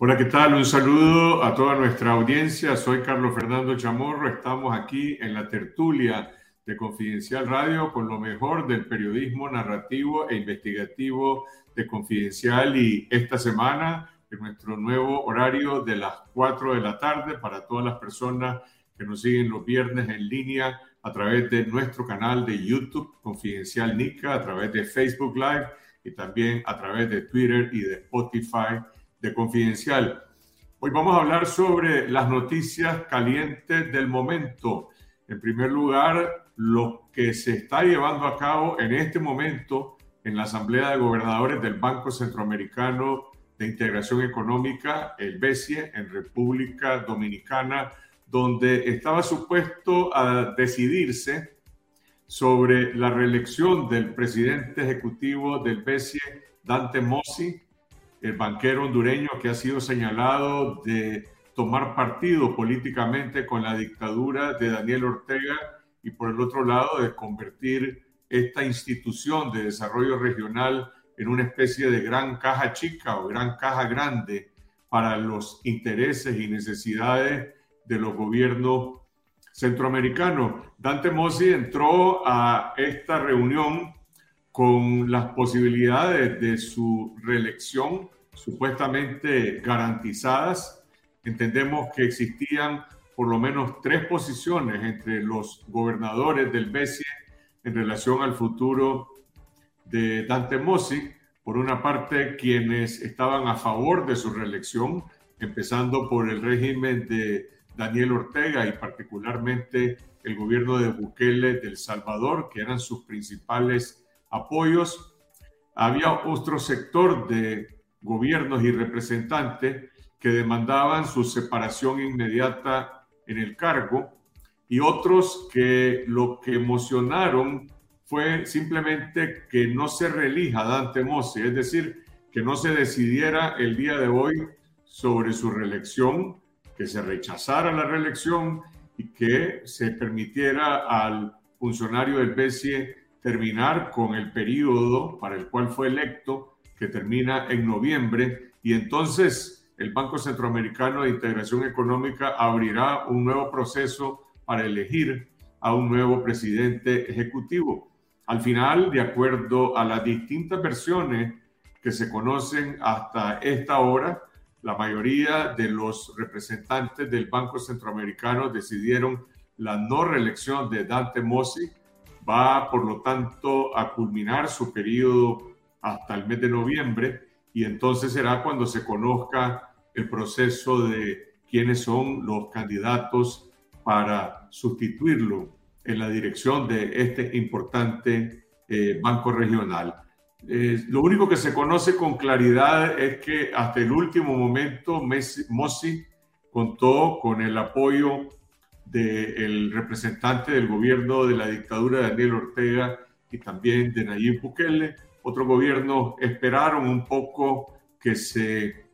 Hola, ¿qué tal? Un saludo a toda nuestra audiencia. Soy Carlos Fernando Chamorro. Estamos aquí en la tertulia de Confidencial Radio con lo mejor del periodismo narrativo e investigativo de Confidencial y esta semana en nuestro nuevo horario de las 4 de la tarde para todas las personas que nos siguen los viernes en línea a través de nuestro canal de YouTube Confidencial Nica, a través de Facebook Live y también a través de Twitter y de Spotify de Confidencial. Hoy vamos a hablar sobre las noticias calientes del momento. En primer lugar, lo que se está llevando a cabo en este momento en la Asamblea de Gobernadores del Banco Centroamericano de Integración Económica, el BESIE, en República Dominicana, donde estaba supuesto a decidirse sobre la reelección del presidente ejecutivo del BESIE, Dante Mossi, el banquero hondureño que ha sido señalado de tomar partido políticamente con la dictadura de Daniel Ortega y por el otro lado de convertir esta institución de desarrollo regional en una especie de gran caja chica o gran caja grande para los intereses y necesidades de los gobiernos centroamericanos. Dante Mossi entró a esta reunión con las posibilidades de su reelección supuestamente garantizadas. Entendemos que existían por lo menos tres posiciones entre los gobernadores del BESIE en relación al futuro de Dante Mossi. Por una parte, quienes estaban a favor de su reelección, empezando por el régimen de Daniel Ortega y particularmente el gobierno de Bukele del Salvador, que eran sus principales apoyos. Había otro sector de gobiernos y representantes que demandaban su separación inmediata en el cargo y otros que lo que emocionaron fue simplemente que no se reelija Dante Mossi, es decir, que no se decidiera el día de hoy sobre su reelección, que se rechazara la reelección y que se permitiera al funcionario del BCE terminar con el periodo para el cual fue electo, que termina en noviembre, y entonces el Banco Centroamericano de Integración Económica abrirá un nuevo proceso para elegir a un nuevo presidente ejecutivo. Al final, de acuerdo a las distintas versiones que se conocen hasta esta hora, la mayoría de los representantes del Banco Centroamericano decidieron la no reelección de Dante Mossi va, por lo tanto, a culminar su periodo hasta el mes de noviembre y entonces será cuando se conozca el proceso de quiénes son los candidatos para sustituirlo en la dirección de este importante eh, banco regional. Eh, lo único que se conoce con claridad es que hasta el último momento Mossi contó con el apoyo del representante del gobierno de la dictadura de Daniel Ortega y también de Nayib Bukele. Otros gobiernos esperaron un poco que se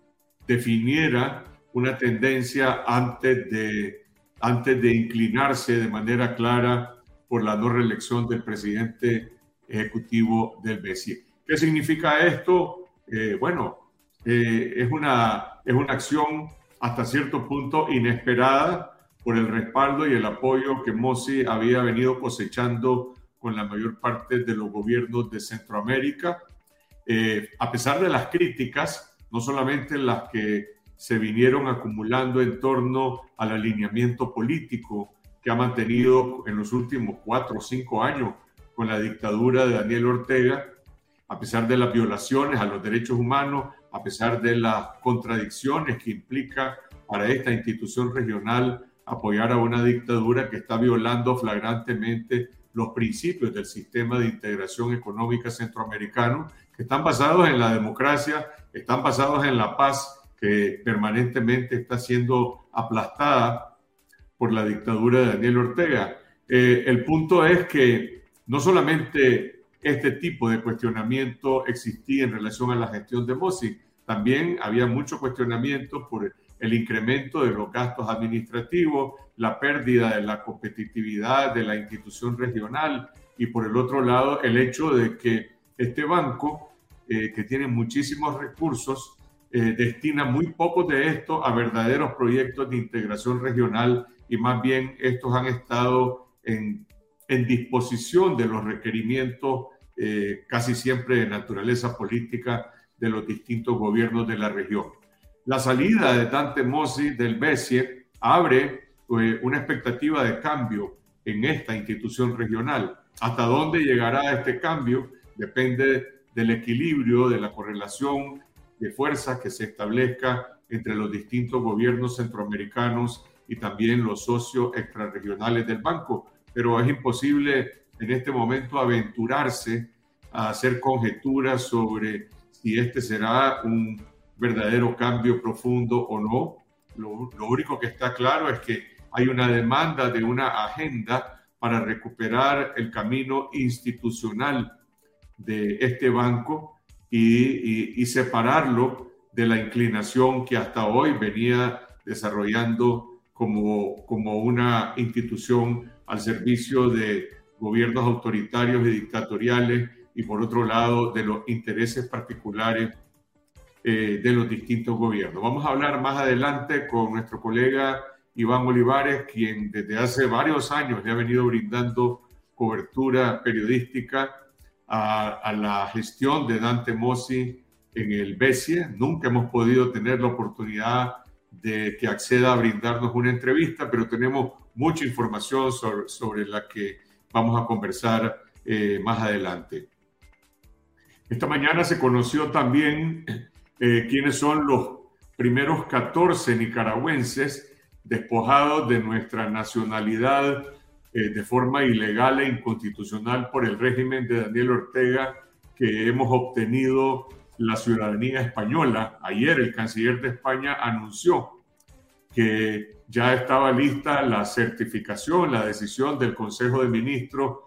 definiera una tendencia antes de, antes de inclinarse de manera clara por la no reelección del presidente ejecutivo del BCE. ¿Qué significa esto? Eh, bueno, eh, es, una, es una acción hasta cierto punto inesperada por el respaldo y el apoyo que Mossi había venido cosechando con la mayor parte de los gobiernos de Centroamérica. Eh, a pesar de las críticas, no solamente las que se vinieron acumulando en torno al alineamiento político que ha mantenido en los últimos cuatro o cinco años con la dictadura de Daniel Ortega, a pesar de las violaciones a los derechos humanos, a pesar de las contradicciones que implica para esta institución regional apoyar a una dictadura que está violando flagrantemente los principios del sistema de integración económica centroamericano, que están basados en la democracia, están basados en la paz, que permanentemente está siendo aplastada por la dictadura de Daniel Ortega. Eh, el punto es que no solamente este tipo de cuestionamiento existía en relación a la gestión de Mossi, también había mucho cuestionamiento por el incremento de los gastos administrativos, la pérdida de la competitividad de la institución regional y por el otro lado el hecho de que este banco, eh, que tiene muchísimos recursos, eh, destina muy poco de esto a verdaderos proyectos de integración regional y más bien estos han estado en, en disposición de los requerimientos eh, casi siempre de naturaleza política de los distintos gobiernos de la región. La salida de Dante Mossi del BESIE abre eh, una expectativa de cambio en esta institución regional. Hasta dónde llegará este cambio depende del equilibrio, de la correlación de fuerzas que se establezca entre los distintos gobiernos centroamericanos y también los socios extrarregionales del banco. Pero es imposible en este momento aventurarse a hacer conjeturas sobre si este será un verdadero cambio profundo o no. Lo, único que está claro es que hay una demanda de una agenda para recuperar el camino institucional de este banco y, y separarlo de la inclinación que hasta hoy venía desarrollando como, como una institución al servicio de gobiernos autoritarios y dictatoriales y por otro lado de los intereses particulares eh, de los distintos gobiernos. Vamos a hablar más adelante con nuestro colega Iván Olivares, quien desde hace varios años le ha venido brindando cobertura periodística a, la gestión de Dante Mossi en el BESIE. Nunca hemos podido tener la oportunidad de que acceda a brindarnos una entrevista, pero tenemos mucha información sobre, sobre la que vamos a conversar eh, más adelante. Esta mañana se conoció también eh, quiénes son los primeros 14 nicaragüenses despojados de nuestra nacionalidad eh, de forma ilegal e inconstitucional por el régimen de Daniel Ortega, que hemos obtenido la ciudadanía española. Ayer el canciller de España anunció que ya estaba lista la certificación, la decisión del Consejo de Ministros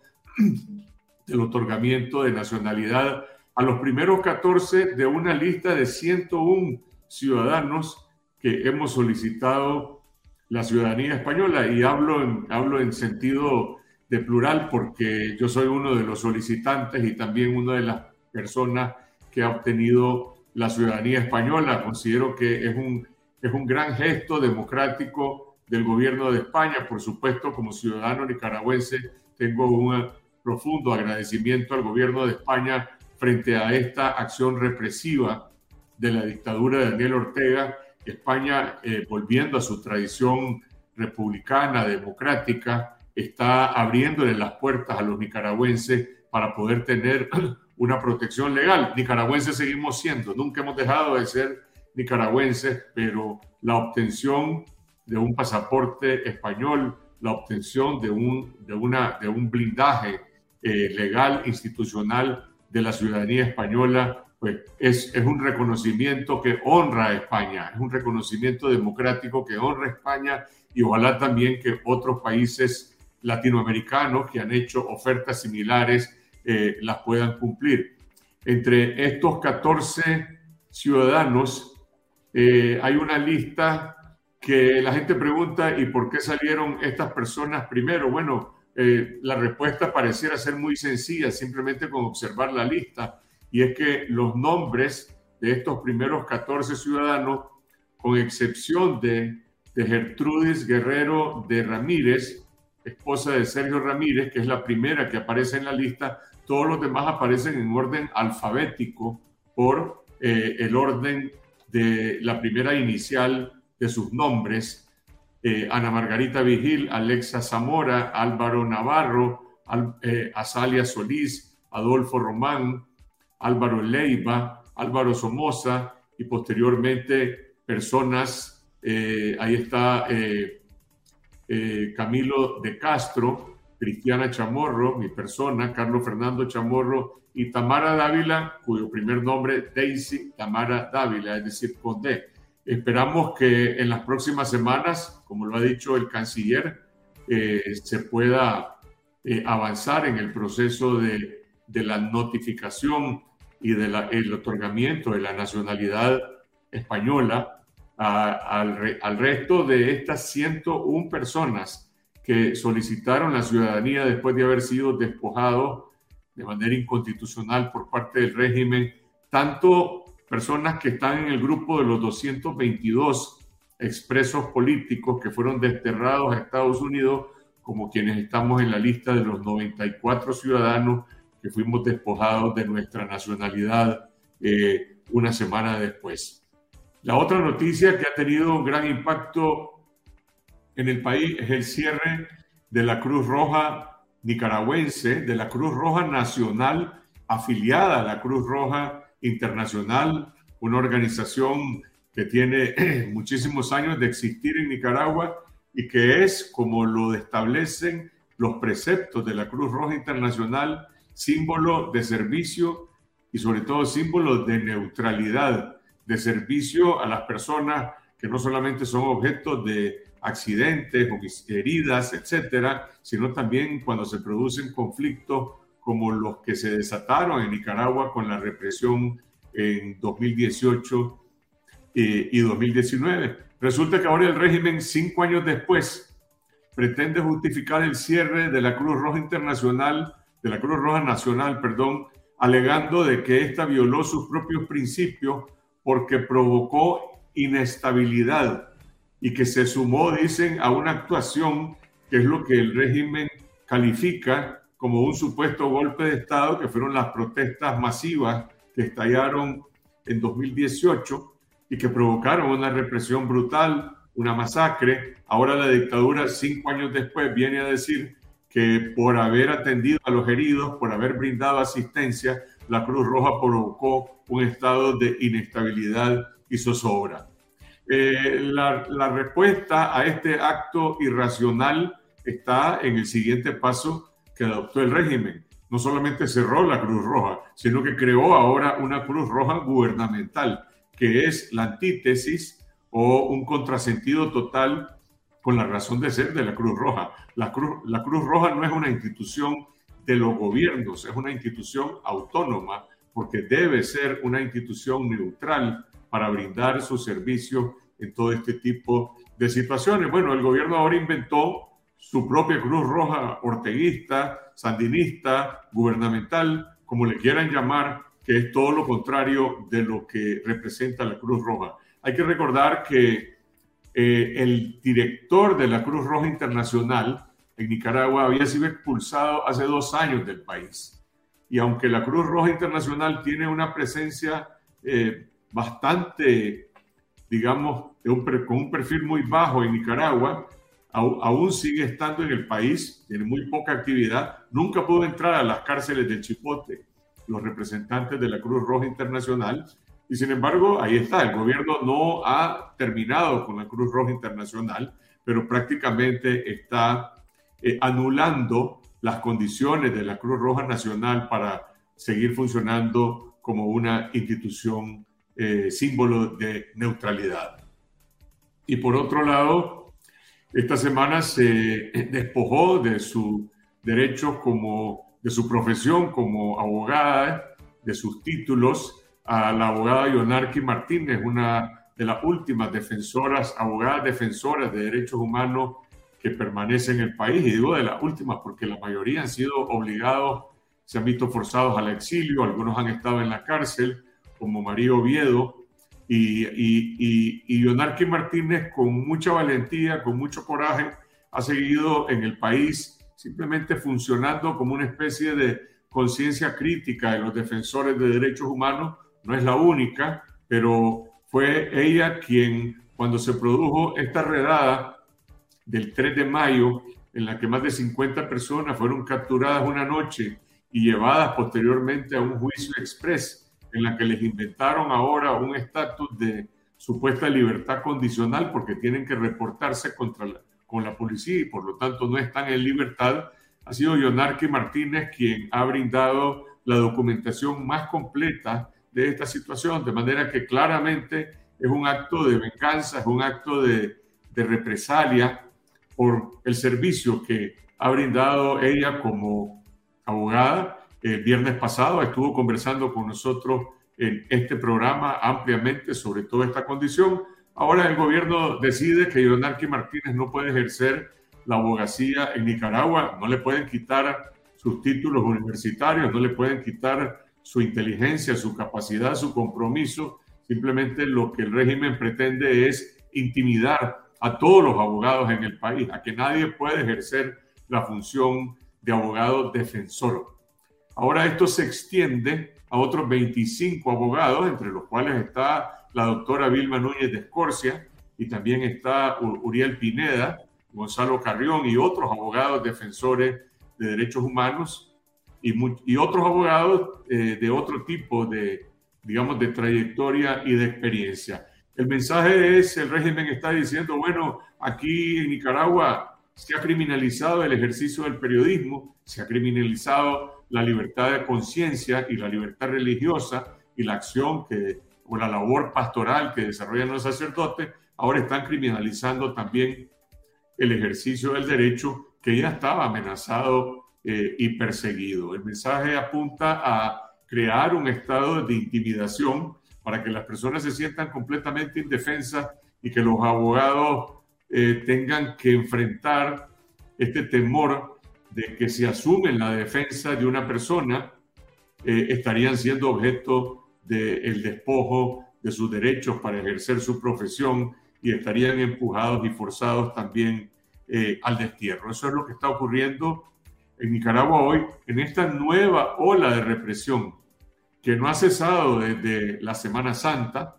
del otorgamiento de nacionalidad a los primeros 14 de una lista de 101 ciudadanos que hemos solicitado la ciudadanía española. Y hablo en, hablo en sentido de plural porque yo soy uno de los solicitantes y también una de las personas que ha obtenido la ciudadanía española. Considero que es un, es un gran gesto democrático del gobierno de España. Por supuesto, como ciudadano nicaragüense, tengo un profundo agradecimiento al gobierno de España frente a esta acción represiva de la dictadura de Daniel Ortega, España, eh, volviendo a su tradición republicana, democrática, está abriéndole las puertas a los nicaragüenses para poder tener una protección legal. Nicaragüenses seguimos siendo, nunca hemos dejado de ser nicaragüenses, pero la obtención de un pasaporte español, la obtención de un, de una, de un blindaje eh, legal, institucional, de la ciudadanía española, pues es, es, un reconocimiento que honra a España, es un reconocimiento democrático que honra a España y ojalá también que otros países latinoamericanos que han hecho ofertas similares eh, las puedan cumplir. Entre estos 14 ciudadanos eh, hay una lista que la gente pregunta, ¿y por qué salieron estas personas primero? Bueno, eh, la respuesta pareciera ser muy sencilla, simplemente con observar la lista, y es que los nombres de estos primeros 14 ciudadanos, con excepción de, Gertrudis Guerrero de Ramírez, esposa de Sergio Ramírez, que es la primera que aparece en la lista, todos los demás aparecen en orden alfabético por eh, el orden de la primera inicial de sus nombres eh, Ana Margarita Vigil, Alexa Zamora, Álvaro Navarro, eh, Azalia Solís, Adolfo Román, Álvaro Leiva, Álvaro Somoza y posteriormente personas, eh, ahí está Camilo de Castro, Cristiana Chamorro, mi persona, Carlos Fernando Chamorro y Tamara Dávila, cuyo primer nombre Daisy Tamara Dávila, es decir, con D. Esperamos que en las próximas semanas, como lo ha dicho el canciller, eh, se pueda eh, avanzar en el proceso de, la notificación y del otorgamiento de la nacionalidad española al, al, resto de estas 101 personas que solicitaron la ciudadanía después de haber sido despojados de manera inconstitucional por parte del régimen, tanto personas que están en el grupo de los 222 expresos políticos que fueron desterrados a Estados Unidos, como quienes estamos en la lista de los 94 ciudadanos que fuimos despojados de nuestra nacionalidad eh, una semana después. La otra noticia que ha tenido un gran impacto en el país es el cierre de la Cruz Roja nicaragüense, de la Cruz Roja Nacional afiliada a la Cruz Roja Internacional, una organización que tiene muchísimos años de existir en Nicaragua y que es, como lo establecen los preceptos de la Cruz Roja Internacional, símbolo de servicio y sobre todo símbolo de neutralidad, de servicio a las personas que no solamente son objetos de accidentes o heridas, etcétera, sino también cuando se producen conflictos como los que se desataron en Nicaragua con la represión en 2018 eh, y 2019. Resulta que ahora el régimen, cinco años después, pretende justificar el cierre de la Cruz Roja Internacional, de la Cruz Roja Nacional, perdón, alegando de que ésta violó sus propios principios porque provocó inestabilidad y que se sumó, dicen, a una actuación que es lo que el régimen califica como un supuesto golpe de Estado, que fueron las protestas masivas que estallaron en 2018 y que provocaron una represión brutal, una masacre. Ahora la dictadura, cinco años después, viene a decir que por haber atendido a los heridos, por haber brindado asistencia, la Cruz Roja provocó un estado de inestabilidad y zozobra. Eh, la, la, respuesta a este acto irracional está en el siguiente paso que adoptó el régimen. No solamente cerró la Cruz Roja, sino que creó ahora una Cruz Roja gubernamental, que es la antítesis o un contrasentido total con la razón de ser de la Cruz Roja. La Cruz, la Cruz Roja no es una institución de los gobiernos, es una institución autónoma porque debe ser una institución neutral para brindar sus servicios en todo este tipo de situaciones. Bueno, el gobierno ahora inventó su propia Cruz Roja orteguista, sandinista, gubernamental, como le quieran llamar, que es todo lo contrario de lo que representa la Cruz Roja. Hay que recordar que eh, el director de la Cruz Roja Internacional en Nicaragua había sido expulsado hace dos años del país. Y aunque la Cruz Roja Internacional tiene una presencia eh, bastante, digamos, con un perfil muy bajo en Nicaragua, aún sigue estando en el país, tiene muy poca actividad, nunca pudo entrar a las cárceles del Chipote los representantes de la Cruz Roja Internacional. Y sin embargo, ahí está, el gobierno no ha terminado con la Cruz Roja Internacional, pero prácticamente está eh, anulando las condiciones de la Cruz Roja Nacional para seguir funcionando como una institución eh, símbolo de neutralidad. Y por otro lado, esta semana se despojó de su derecho como, de su profesión como abogada, de sus títulos, a la abogada Yonarqui Martínez, una de las últimas defensoras, abogadas defensoras de derechos humanos que permanece en el país. Y digo de las últimas porque la mayoría han sido obligados, se han visto forzados al exilio, algunos han estado en la cárcel, como María Oviedo, y, y, y, Martínez con mucha valentía, con mucho coraje, ha seguido en el país simplemente funcionando como una especie de conciencia crítica de los defensores de derechos humanos. No es la única, pero fue ella quien, cuando se produjo esta redada del 3 de mayo, en la que más de 50 personas fueron capturadas una noche y llevadas posteriormente a un juicio express en la que les inventaron ahora un estatus de supuesta libertad condicional porque tienen que reportarse contra con la policía y por lo tanto no están en libertad, ha sido Leonarque Martínez quien ha brindado la documentación más completa de esta situación, de manera que claramente es un acto de venganza, es un acto de, de represalia por el servicio que ha brindado ella como abogada viernes pasado estuvo conversando con nosotros en este programa ampliamente sobre toda esta condición. Ahora el gobierno decide que Leonardo Martínez no puede ejercer la abogacía en Nicaragua, no le pueden quitar sus títulos universitarios, no le pueden quitar su inteligencia, su capacidad, su compromiso. Simplemente lo que el régimen pretende es intimidar a todos los abogados en el país, a que nadie pueda ejercer la función de abogado defensor. Ahora esto se extiende a otros 25 abogados, entre los cuales está la doctora Vilma Núñez de Escorcia y también está Uriel Pineda, Gonzalo Carrión y otros abogados defensores de derechos humanos y, otros abogados eh, de otro tipo de, digamos, de trayectoria y de experiencia. El mensaje es, el régimen está diciendo, bueno, aquí en Nicaragua se ha criminalizado el ejercicio del periodismo, se ha criminalizado la libertad de conciencia y la libertad religiosa y la acción que, o la labor pastoral que desarrollan los sacerdotes, ahora están criminalizando también el ejercicio del derecho que ya estaba amenazado eh, y perseguido. El mensaje apunta a crear un estado de intimidación para que las personas se sientan completamente indefensas y que los abogados eh, tengan que enfrentar este temor de que si asumen la defensa de una persona, eh, estarían siendo objeto del despojo de sus derechos para ejercer su profesión y estarían empujados y forzados también eh, al destierro. Eso es lo que está ocurriendo en Nicaragua hoy, en esta nueva ola de represión que no ha cesado desde la Semana Santa,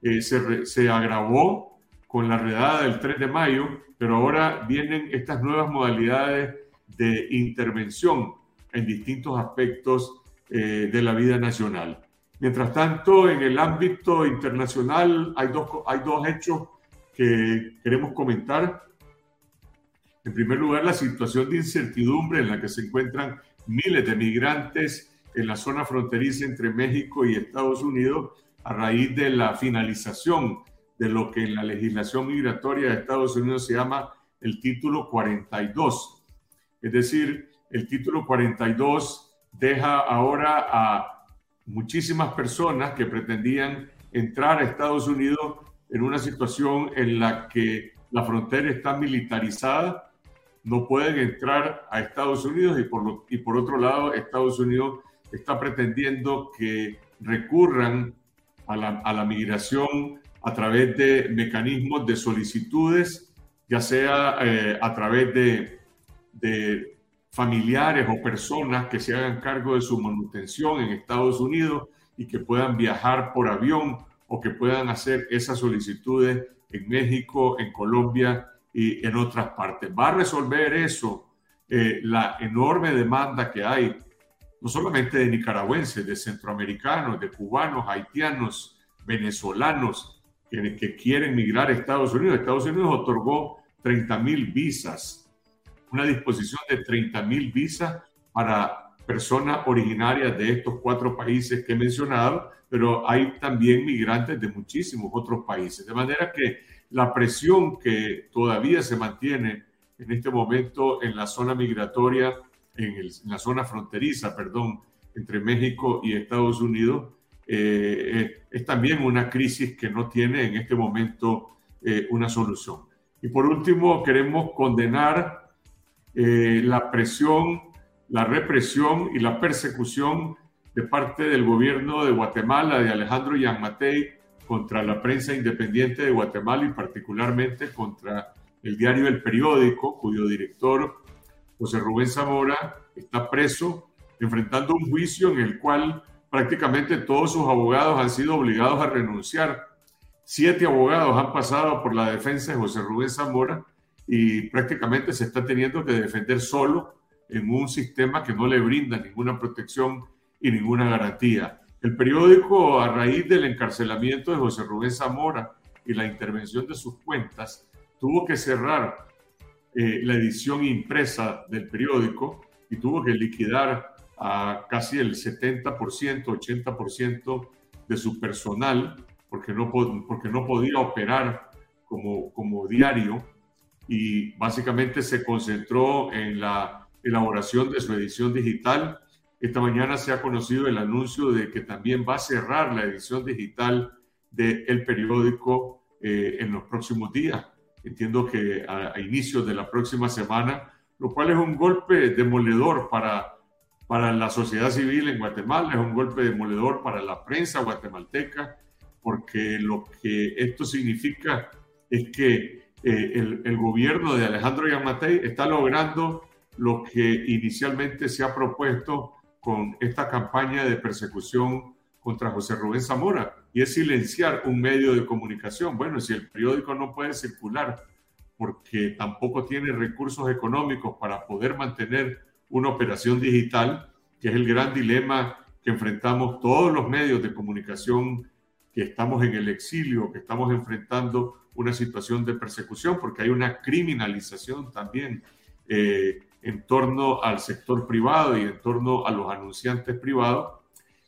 eh, se, se agravó con la redada del 3 de mayo, pero ahora vienen estas nuevas modalidades de intervención en distintos aspectos eh, de la vida nacional. Mientras tanto, en el ámbito internacional hay dos, hay dos hechos que queremos comentar. En primer lugar, la situación de incertidumbre en la que se encuentran miles de migrantes en la zona fronteriza entre México y Estados Unidos a raíz de la finalización de lo que en la legislación migratoria de Estados Unidos se llama el título 42. Es decir, el título 42 deja ahora a muchísimas personas que pretendían entrar a Estados Unidos en una situación en la que la frontera está militarizada, no pueden entrar a Estados Unidos y por, y por otro lado Estados Unidos está pretendiendo que recurran a la, a la migración a través de mecanismos de solicitudes, ya sea eh, a través de, de familiares o personas que se hagan cargo de su manutención en Estados Unidos y que puedan viajar por avión o que puedan hacer esas solicitudes en México, en Colombia y en otras partes. Va a resolver eso eh, la enorme demanda que hay, no solamente de nicaragüenses, de centroamericanos, de cubanos, haitianos, venezolanos, que, que quieren migrar a Estados Unidos. Estados Unidos otorgó 30 mil visas, una disposición de 30 mil visas para personas originarias de estos cuatro países que he mencionado, pero hay también migrantes de muchísimos otros países. De manera que la presión que todavía se mantiene en este momento en la zona migratoria, en, en la zona fronteriza, perdón, entre México y Estados Unidos, eh, es también una crisis que no tiene en este momento eh, una solución. Y por último, queremos condenar eh, la presión, la represión y la persecución de parte del gobierno de Guatemala, de Alejandro Yanmatei, contra la prensa independiente de Guatemala y particularmente contra el diario El Periódico, cuyo director, José Rubén Zamora, está preso, enfrentando un juicio en el cual prácticamente todos sus abogados han sido obligados a renunciar. Siete abogados han pasado por la defensa de José Rubén Zamora y prácticamente se está teniendo que defender solo en un sistema que no le brinda ninguna protección y ninguna garantía. El periódico, a raíz del encarcelamiento de José Rubén Zamora y la intervención de sus cuentas, tuvo que cerrar eh, la edición impresa del periódico y tuvo que liquidar a casi el 70%, 80% de su personal, porque no, porque no podía operar como, como diario y básicamente se concentró en la elaboración de su edición digital. Esta mañana se ha conocido el anuncio de que también va a cerrar la edición digital del periódico eh, en los próximos días. Entiendo que a, a inicios de la próxima semana, lo cual es un golpe demoledor para para la sociedad civil en Guatemala, es un golpe demoledor para la prensa guatemalteca, porque lo que esto significa es que eh, el, el, gobierno de Alejandro Yamatei está logrando lo que inicialmente se ha propuesto con esta campaña de persecución contra José Rubén Zamora, y es silenciar un medio de comunicación. Bueno, si el periódico no puede circular porque tampoco tiene recursos económicos para poder mantener una operación digital, que es el gran dilema que enfrentamos todos los medios de comunicación que estamos en el exilio, que estamos enfrentando una situación de persecución, porque hay una criminalización también eh, en torno al sector privado y en torno a los anunciantes privados.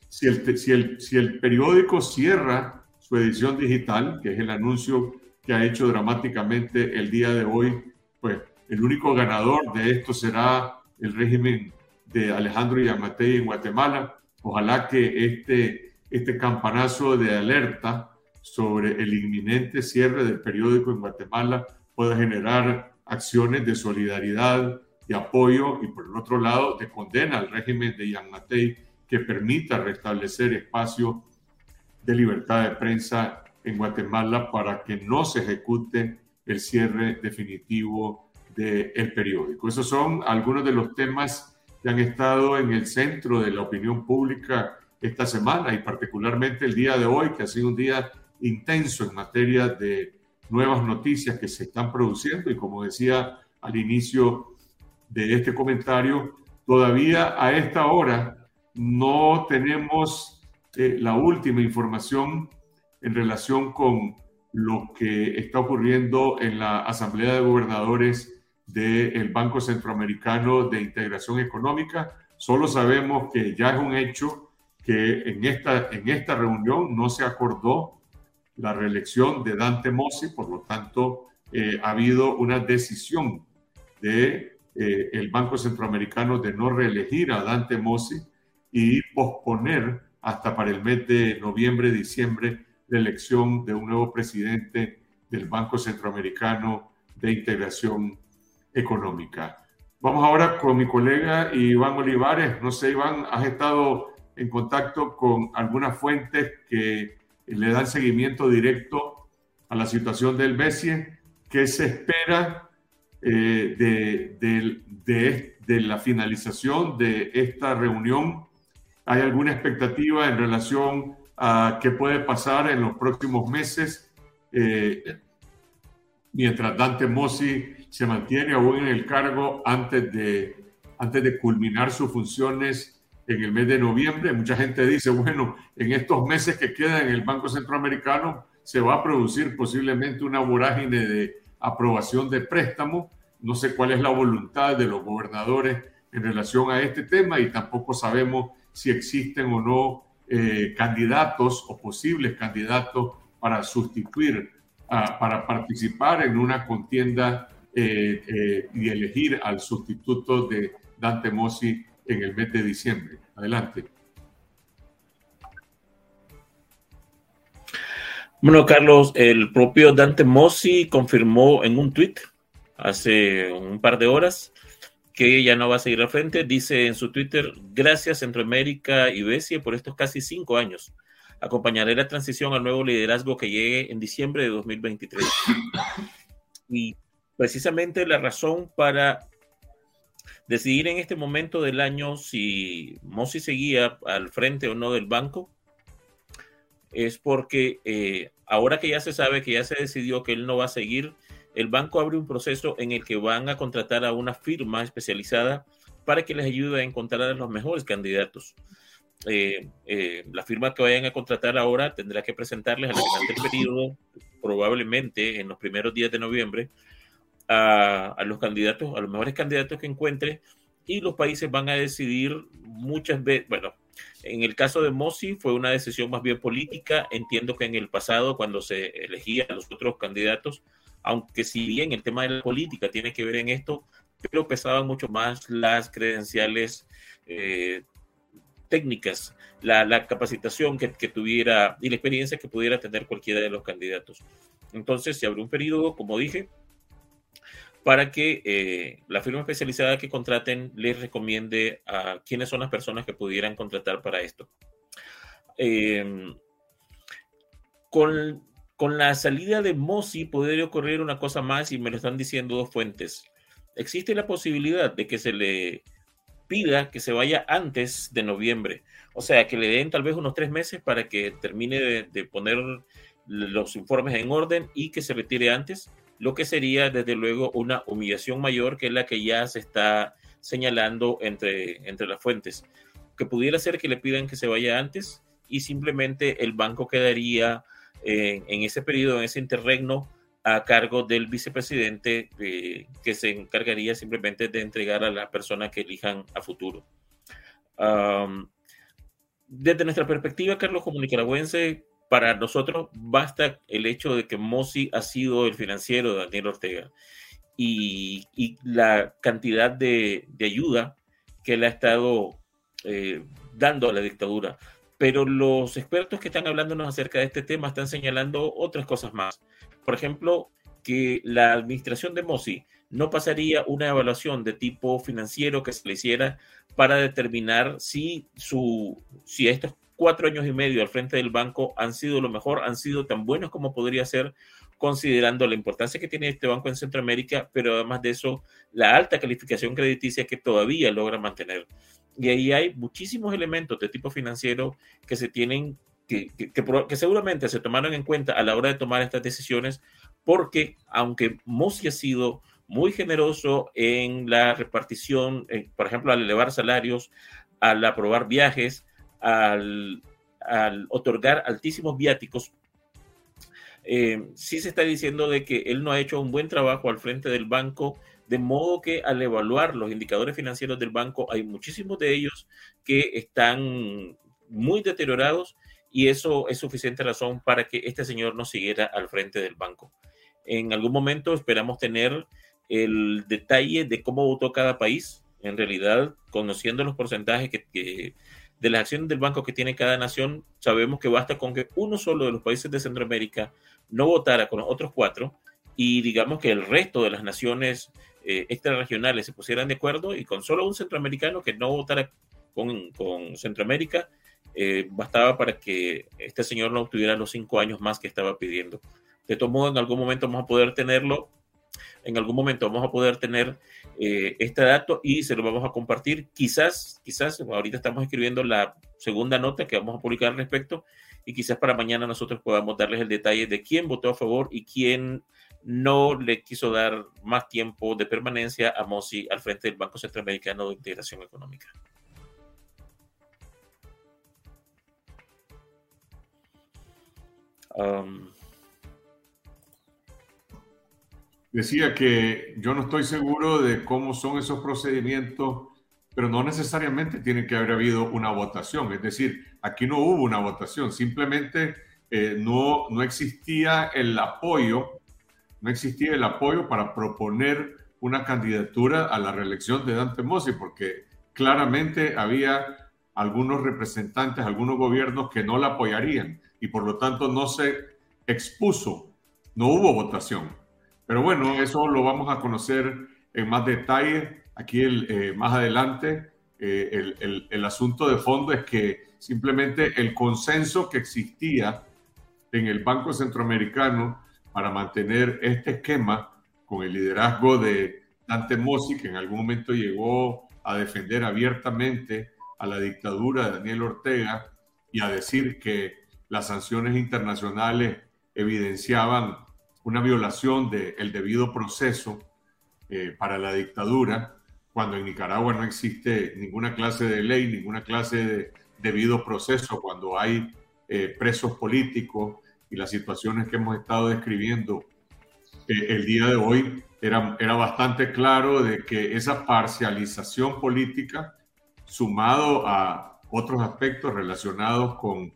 Si el, si el, si el periódico cierra su edición digital, que es el anuncio que ha hecho dramáticamente el día de hoy, pues el único ganador de esto será el régimen de Alejandro Yamatei en Guatemala. Ojalá que este, este campanazo de alerta sobre el inminente cierre del periódico en Guatemala pueda generar acciones de solidaridad, de apoyo y por el otro lado de condena al régimen de Yamatei que permita restablecer espacio de libertad de prensa en Guatemala para que no se ejecute el cierre definitivo del periódico. Esos son algunos de los temas que han estado en el centro de la opinión pública esta semana y particularmente el día de hoy, que ha sido un día intenso en materia de nuevas noticias que se están produciendo y como decía al inicio de este comentario, todavía a esta hora no tenemos eh, la última información en relación con lo que está ocurriendo en la Asamblea de Gobernadores del Banco Centroamericano de Integración Económica. Solo sabemos que ya es un hecho que en esta, en esta reunión no se acordó la reelección de Dante Mossi, por lo tanto eh, ha habido una decisión de eh, el Banco Centroamericano de no reelegir a Dante Mossi y posponer hasta para el mes de noviembre, diciembre, la elección de un nuevo presidente del Banco Centroamericano de Integración económica. Vamos ahora con mi colega Iván Olivares. No sé, Iván, has estado en contacto con algunas fuentes que le dan seguimiento directo a la situación del BESIE. ¿Qué se espera eh, de, de, de, la finalización de esta reunión? ¿Hay alguna expectativa en relación a qué puede pasar en los próximos meses? Eh, mientras Dante Mossi se mantiene aún en el cargo antes de, antes de culminar sus funciones en el mes de noviembre. Mucha gente dice, bueno, en estos meses que quedan en el Banco Centroamericano se va a producir posiblemente una vorágine de aprobación de préstamos. No sé cuál es la voluntad de los gobernadores en relación a este tema y tampoco sabemos si existen o no eh, candidatos o posibles candidatos para sustituir, para participar en una contienda eh, eh, y elegir al sustituto de Dante Mossi en el mes de diciembre. Adelante. Bueno, Carlos, el propio Dante Mossi confirmó en un tuit hace un par de horas que ya no va a seguir al frente. Dice en su Twitter, gracias Centroamérica y Besia por estos casi cinco años. Acompañaré la transición al nuevo liderazgo que llegue en diciembre de 2023. Y precisamente la razón para decidir en este momento del año si Mossi seguía al frente o no del banco es porque eh, ahora que ya se sabe que ya se decidió que él no va a seguir, el banco abre un proceso en el que van a contratar a una firma especializada para que les ayude a encontrar a los mejores candidatos. Eh, eh, la firma que vayan a contratar ahora tendrá que presentarles al final del periodo, probablemente en los primeros días de noviembre, a, los candidatos, a los mejores candidatos que encuentre y los países van a decidir muchas veces, bueno, en el caso de Mossi fue una decisión más bien política, entiendo que en el pasado cuando se elegía a los otros candidatos, aunque si bien el tema de la política tiene que ver en esto, pero pesaban mucho más las credenciales eh, técnicas, la, capacitación que, que, tuviera y la experiencia que pudiera tener cualquiera de los candidatos. Entonces se abrió un periodo, como dije, para que eh, la firma especializada que contraten les recomiende a quiénes son las personas que pudieran contratar para esto. Em, con, con, la salida de Mosi podría ocurrir una cosa más y me lo están diciendo dos fuentes. Existe la posibilidad de que se le pida que se vaya antes de noviembre. O sea, que le den tal vez unos tres meses para que termine de, poner los informes en orden y que se retire antes, lo que sería desde luego una humillación mayor que la que ya se está señalando entre, entre las fuentes. Que pudiera ser que le pidan que se vaya antes y simplemente el banco quedaría en, ese periodo, en ese interregno, a cargo del vicepresidente eh, que se encargaría simplemente de entregar a la persona que elijan a futuro. desde nuestra perspectiva, Carlos, como nicaragüense, para nosotros basta el hecho de que Mossi ha sido el financiero de Daniel Ortega y, la cantidad de, ayuda que le ha estado eh, dando a la dictadura. Pero los expertos que están hablándonos acerca de este tema están señalando otras cosas más por ejemplo, que la administración de Mossi no pasaría una evaluación de tipo financiero que se le hiciera para determinar si, su, si estos cuatro años y medio al frente del banco han sido lo mejor, han sido tan buenos como podría ser, considerando la importancia que tiene este banco en Centroamérica, pero además de eso, la alta calificación crediticia que todavía logra mantener. Y ahí hay muchísimos elementos de tipo financiero que se tienen que, que, seguramente se tomaron en cuenta a la hora de tomar estas decisiones, porque aunque Mossi ha sido muy generoso en la repartición, eh, por ejemplo, al elevar salarios, al aprobar viajes, al, otorgar altísimos viáticos, eh, sí se está diciendo de que él no ha hecho un buen trabajo al frente del banco, de modo que al evaluar los indicadores financieros del banco, hay muchísimos de ellos que están muy deteriorados y eso es suficiente razón para que este señor no siguiera al frente del banco. En algún momento esperamos tener el detalle de cómo votó cada país. En realidad, conociendo los porcentajes que, de las acciones del banco que tiene cada nación, sabemos que basta con que uno solo de los países de Centroamérica no votara con los otros cuatro y digamos que el resto de las naciones eh, extrarregionales se pusieran de acuerdo y con solo un centroamericano que no votara con, con Centroamérica, eh, bastaba para que este señor no obtuviera los cinco años más que estaba pidiendo. De todo modo, en algún momento vamos a poder tenerlo, en algún momento vamos a poder tener eh, este dato y se lo vamos a compartir. Quizás, quizás, ahorita estamos escribiendo la segunda nota que vamos a publicar al respecto y quizás para mañana nosotros podamos darles el detalle de quién votó a favor y quién no le quiso dar más tiempo de permanencia a Mossi al frente del Banco Centroamericano de Integración Económica. Decía que yo no estoy seguro de cómo son esos procedimientos, pero no necesariamente tiene que haber habido una votación. Es decir, aquí no hubo una votación, simplemente eh, no, no existía el apoyo, no existía el apoyo para proponer una candidatura a la reelección de Dante Mossi, porque claramente había algunos representantes, algunos gobiernos que no la apoyarían y por lo tanto no se expuso, no hubo votación. Pero bueno, eso lo vamos a conocer en más detalle aquí eh, más adelante. Eh, el, el, asunto de fondo es que simplemente el consenso que existía en el Banco Centroamericano para mantener este esquema con el liderazgo de Dante Mossi, que en algún momento llegó a defender abiertamente a la dictadura de Daniel Ortega y a decir que las sanciones internacionales evidenciaban una violación del debido proceso eh, para la dictadura, cuando en Nicaragua no existe ninguna clase de ley, ninguna clase de debido proceso, cuando hay eh, presos políticos y las situaciones que hemos estado describiendo eh, el día de hoy, era, era bastante claro de que esa parcialización política, sumado a otros aspectos relacionados con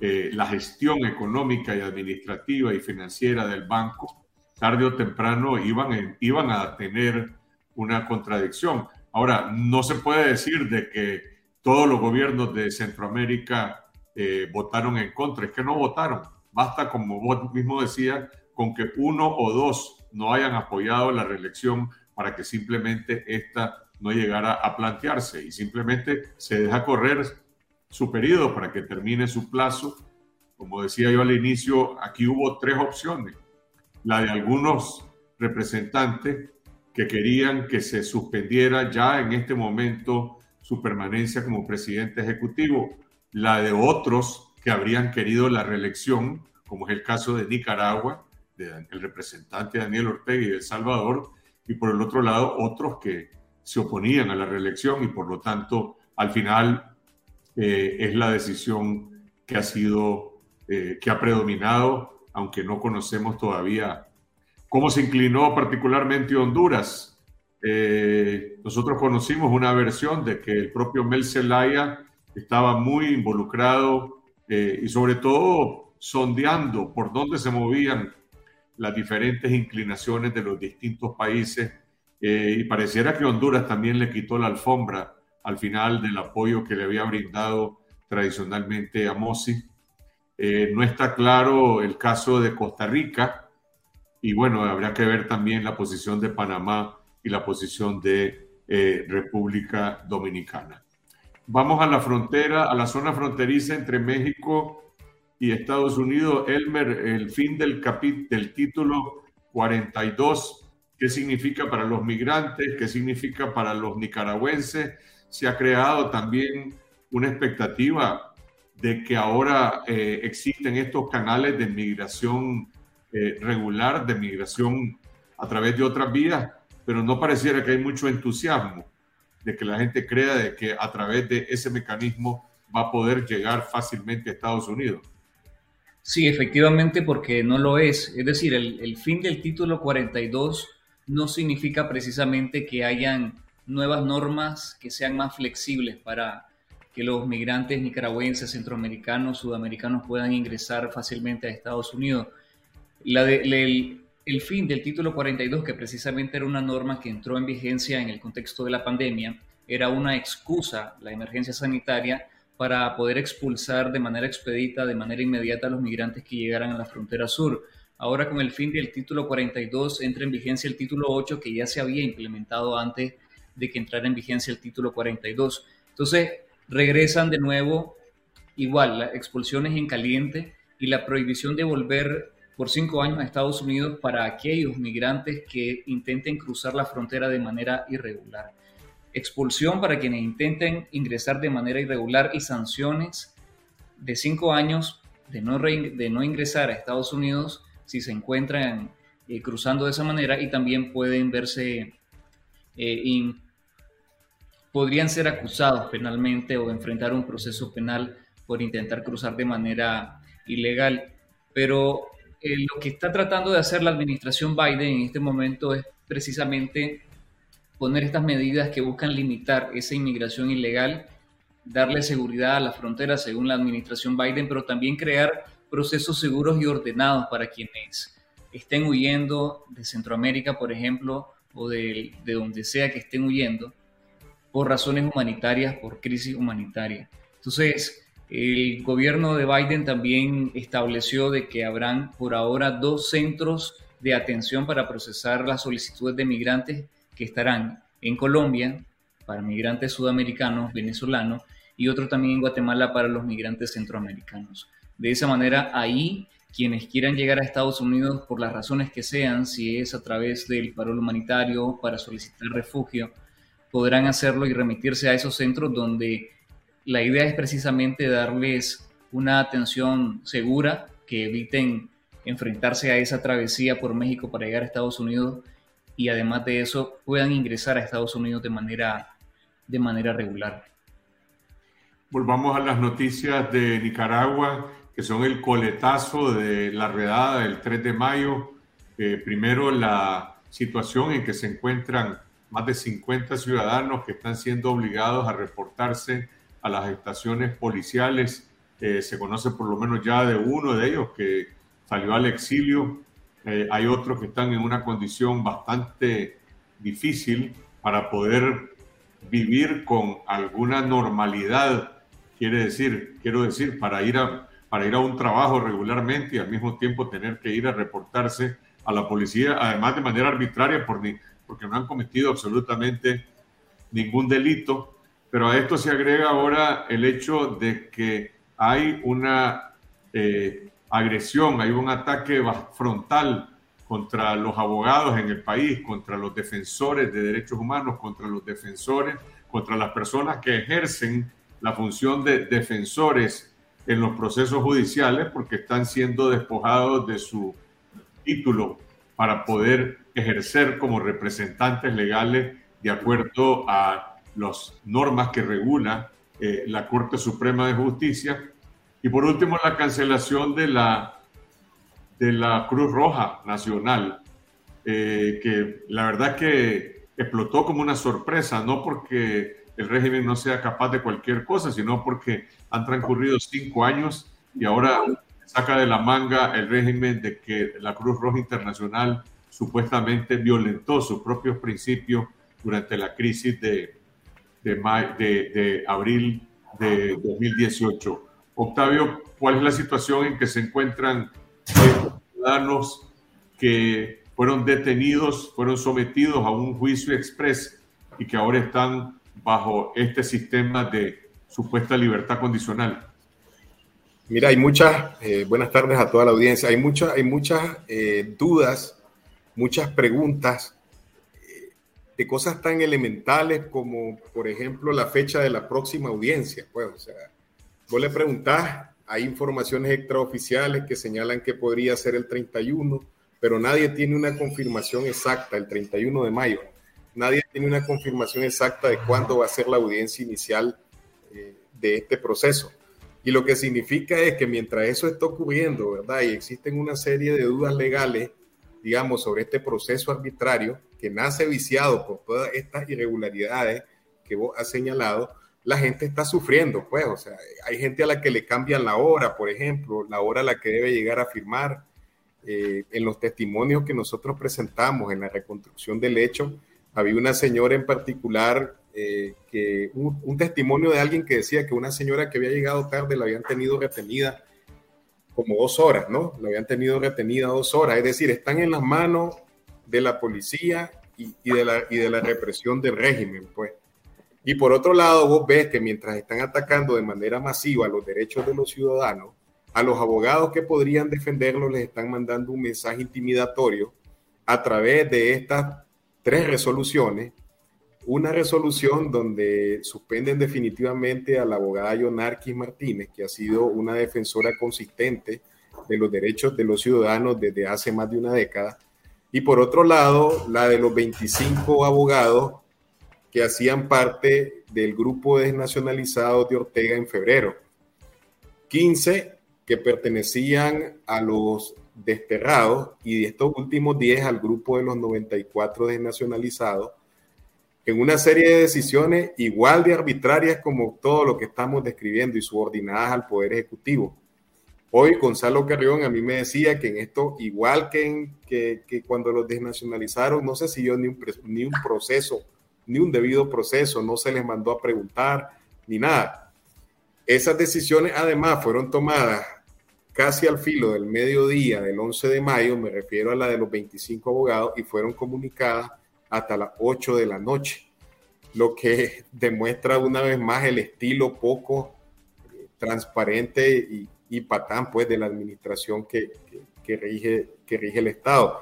eh, la gestión económica y administrativa y financiera del banco, tarde o temprano iban, iban a tener una contradicción. Ahora, no se puede decir de que todos los gobiernos de Centroamérica eh, votaron en contra, es que no votaron. Basta, como vos mismo decías, con que uno o dos no hayan apoyado la reelección para que simplemente esta no llegara a plantearse y simplemente se deja correr su periodo para que termine su plazo. Como decía yo al inicio, aquí hubo tres opciones. La de algunos representantes que querían que se suspendiera ya en este momento su permanencia como presidente ejecutivo, la de otros que habrían querido la reelección, como es el caso de Nicaragua, del representante Daniel Ortega y de El Salvador, y por el otro lado otros que se oponían a la reelección y por lo tanto al final eh, es la decisión que ha sido, eh, que ha predominado, aunque no conocemos todavía cómo se inclinó particularmente Honduras. Eh, nosotros conocimos una versión de que el propio Mel Zelaya estaba muy involucrado y sobre todo sondeando por dónde se movían las diferentes inclinaciones de los distintos países y pareciera que Honduras también le quitó la alfombra al final del apoyo que le había brindado tradicionalmente a Mossi. Eh, no está claro el caso de Costa Rica y bueno, habría que ver también la posición de Panamá y la posición de eh, República Dominicana. Vamos a la frontera, a la zona fronteriza entre México y Estados Unidos. Elmer, el fin del, del título 42 qué significa para los migrantes, qué significa para los nicaragüenses. Se ha creado también una expectativa de que ahora eh, existen estos canales de migración eh, regular, de migración a través de otras vías, pero no pareciera que hay mucho entusiasmo de que la gente crea de que a través de ese mecanismo va a poder llegar fácilmente a Estados Unidos. Sí, efectivamente, porque no lo es. Es decir, el, el fin del título 42 no significa precisamente que hayan nuevas normas que sean más flexibles para que los migrantes nicaragüenses, centroamericanos, sudamericanos puedan ingresar fácilmente a Estados Unidos. La el, el, fin del título 42, que precisamente era una norma que entró en vigencia en el contexto de la pandemia, era una excusa, la emergencia sanitaria, para poder expulsar de manera expedita, de manera inmediata a los migrantes que llegaran a la frontera sur. Ahora con el fin del título 42 entra en vigencia el título 8 que ya se había implementado antes de que entrara en vigencia el título 42. Entonces regresan de nuevo igual las expulsiones en caliente y la prohibición de volver por cinco años a Estados Unidos para aquellos migrantes que intenten cruzar la frontera de manera irregular. Expulsión para quienes intenten ingresar de manera irregular y sanciones de cinco años de no, de no ingresar a Estados Unidos si se encuentran eh, cruzando de esa manera y también pueden verse, eh, podrían ser acusados penalmente o enfrentar un proceso penal por intentar cruzar de manera ilegal. Pero eh, lo que está tratando de hacer la administración Biden en este momento es precisamente poner estas medidas que buscan limitar esa inmigración ilegal, darle seguridad a la frontera según la administración Biden, pero también crear procesos seguros y ordenados para quienes estén huyendo de Centroamérica, por ejemplo, o de, donde sea que estén huyendo, por razones humanitarias, por crisis humanitaria. Entonces, el gobierno de Biden también estableció de que habrán por ahora dos centros de atención para procesar las solicitudes de migrantes que estarán en Colombia para migrantes sudamericanos, venezolanos, y otro también en Guatemala para los migrantes centroamericanos. De esa manera, ahí quienes quieran llegar a Estados Unidos por las razones que sean, si es a través del paro humanitario para solicitar refugio, podrán hacerlo y remitirse a esos centros donde la idea es precisamente darles una atención segura, que eviten enfrentarse a esa travesía por México para llegar a Estados Unidos y además de eso puedan ingresar a Estados Unidos de manera, de manera regular. Volvamos a las noticias de Nicaragua que son el coletazo de la redada del 3 de mayo. Eh, primero, la situación en que se encuentran más de 50 ciudadanos que están siendo obligados a reportarse a las estaciones policiales. Eh, se conoce por lo menos ya de uno de ellos que salió al exilio. Eh, hay otros que están en una condición bastante difícil para poder vivir con alguna normalidad. Quiere decir, quiero decir, para ir a para ir a un trabajo regularmente y al mismo tiempo tener que ir a reportarse a la policía, además de manera arbitraria, por porque no han cometido absolutamente ningún delito. Pero a esto se agrega ahora el hecho de que hay una eh, agresión, hay un ataque frontal contra los abogados en el país, contra los defensores de derechos humanos, contra los defensores, contra las personas que ejercen la función de defensores en los procesos judiciales porque están siendo despojados de su título para poder ejercer como representantes legales de acuerdo a las normas que regula eh, la Corte Suprema de Justicia. Y por último, la cancelación de la, de la Cruz Roja Nacional, eh, que la verdad que explotó como una sorpresa, no porque el régimen no sea capaz de cualquier cosa, sino porque han transcurrido cinco años y ahora saca de la manga el régimen de que la Cruz Roja Internacional supuestamente violentó sus propios principios durante la crisis de, de, abril de 2018. Octavio, ¿cuál es la situación en que se encuentran los ciudadanos que fueron detenidos, fueron sometidos a un juicio express y que ahora están bajo este sistema de supuesta libertad condicional? Mira, hay muchas, eh, buenas tardes a toda la audiencia, hay, muchas hay muchas eh, dudas, muchas preguntas eh, de cosas tan elementales como, por ejemplo, la fecha de la próxima audiencia. Pues, o sea, vos le preguntás, hay informaciones extraoficiales que señalan que podría ser el 31, pero nadie tiene una confirmación exacta, el 31 de mayo. Nadie tiene una confirmación exacta de cuándo va a ser la audiencia inicial eh, de este proceso. Y lo que significa es que mientras eso está ocurriendo, ¿verdad? Y existen una serie de dudas legales, digamos, sobre este proceso arbitrario que nace viciado por todas estas irregularidades que vos has señalado, la gente está sufriendo, pues, o sea, hay gente a la que le cambian la hora, por ejemplo, la hora a la que debe llegar a firmar. Eh, en los testimonios que nosotros presentamos en la reconstrucción del hecho, había una señora en particular, eh, que un, testimonio de alguien que decía que una señora que había llegado tarde la habían tenido retenida como dos horas, ¿no? La habían tenido retenida dos horas, es decir, están en las manos de la policía y, de, la, y de la represión del régimen, pues. Y por otro lado, vos ves que mientras están atacando de manera masiva los derechos de los ciudadanos, a los abogados que podrían defenderlos les están mandando un mensaje intimidatorio a través de estas tres resoluciones. Una resolución donde suspenden definitivamente a la abogada Yonarquis Martínez, que ha sido una defensora consistente de los derechos de los ciudadanos desde hace más de una década. Y por otro lado, la de los 25 abogados que hacían parte del grupo desnacionalizado de Ortega en febrero. 15 que pertenecían a los desterrados y de estos últimos 10 al grupo de los 94 desnacionalizados, en una serie de decisiones igual de arbitrarias como todo lo que estamos describiendo y subordinadas al Poder Ejecutivo. Hoy Gonzalo Carrión a mí me decía que en esto, igual que, en, que, cuando los desnacionalizaron, no se siguió ni un, ni un proceso, ni un debido proceso, no se les mandó a preguntar, ni nada. Esas decisiones además fueron tomadas casi al filo del mediodía del 11 de mayo, me refiero a la de los 25 abogados, y fueron comunicadas hasta las 8 de la noche, lo que demuestra una vez más el estilo poco eh, transparente y, patán pues de la administración que, rige, que rige el Estado.